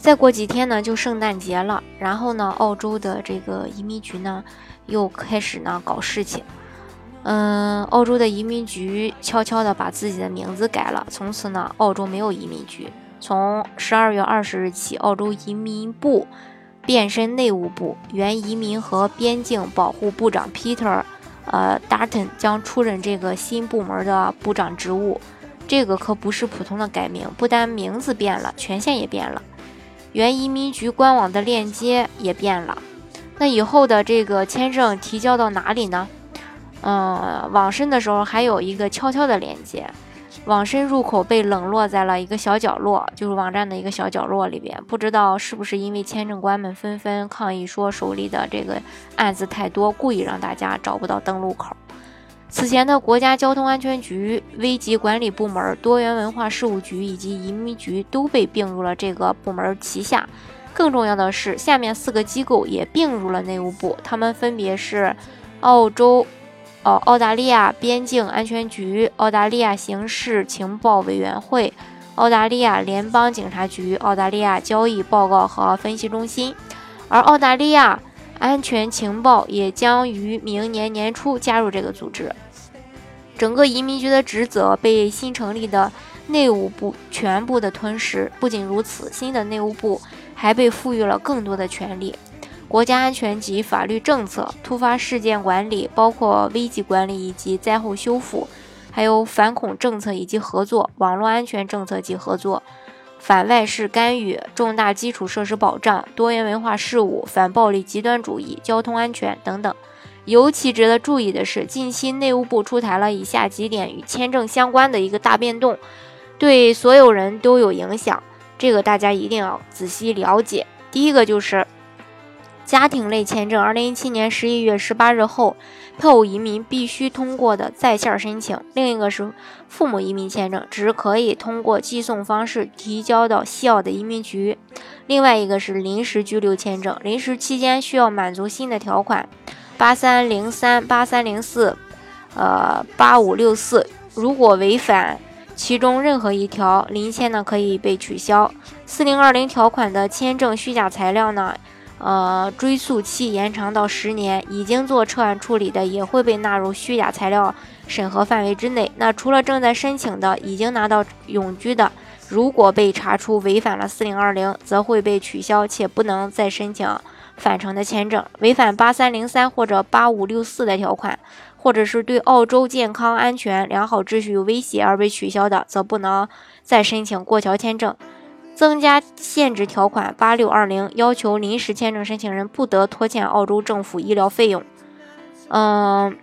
再过几天呢，就圣诞节了。然后呢，澳洲的这个移民局呢，又开始呢搞事情。嗯，澳洲的移民局悄悄的把自己的名字改了，从此呢，澳洲没有移民局。从十二月二十日起，澳洲移民部变身内务部，原移民和边境保护部长 Peter，呃，Dutton 将出任这个新部门的部长职务。这个可不是普通的改名，不单名字变了，权限也变了。原移民局官网的链接也变了，那以后的这个签证提交到哪里呢？嗯，网申的时候还有一个悄悄的链接，网申入口被冷落在了一个小角落，就是网站的一个小角落里边。不知道是不是因为签证官们纷纷抗议说手里的这个案子太多，故意让大家找不到登录口。此前的国家交通安全局、危机管理部门、多元文化事务局以及移民局都被并入了这个部门旗下。更重要的是，下面四个机构也并入了内务部，他们分别是澳洲、呃澳大利亚边境安全局、澳大利亚刑事情报委员会、澳大利亚联邦警察局、澳大利亚交易报告和分析中心，而澳大利亚。安全情报也将于明年年初加入这个组织。整个移民局的职责被新成立的内务部全部的吞噬。不仅如此，新的内务部还被赋予了更多的权利：国家安全及法律政策、突发事件管理，包括危机管理以及灾后修复，还有反恐政策以及合作、网络安全政策及合作。反外事干预、重大基础设施保障、多元文化事务、反暴力极端主义、交通安全等等。尤其值得注意的是，近期内务部出台了以下几点与签证相关的一个大变动，对所有人都有影响。这个大家一定要仔细了解。第一个就是家庭类签证，二零一七年十一月十八日后。配偶移民必须通过的在线申请，另一个是父母移民签证，只可以通过寄送方式提交到西澳的移民局。另外一个是临时居留签证，临时期间需要满足新的条款八三零三、八三零四、呃八五六四，如果违反其中任何一条，临签呢可以被取消。四零二零条款的签证虚假材料呢？呃，追诉期延长到十年，已经做撤案处理的也会被纳入虚假材料审核范围之内。那除了正在申请的，已经拿到永居的，如果被查出违反了四零二零，则会被取消，且不能再申请返程的签证。违反八三零三或者八五六四的条款，或者是对澳洲健康安全良好秩序有威胁而被取消的，则不能再申请过桥签证。增加限制条款八六二零，要求临时签证申请人不得拖欠澳洲政府医疗费用。嗯，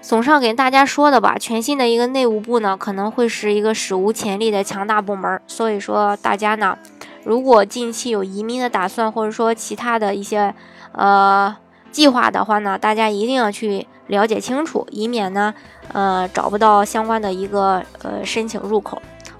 总上给大家说的吧，全新的一个内务部呢，可能会是一个史无前例的强大部门。所以说，大家呢，如果近期有移民的打算，或者说其他的一些呃计划的话呢，大家一定要去了解清楚，以免呢，呃，找不到相关的一个呃申请入口。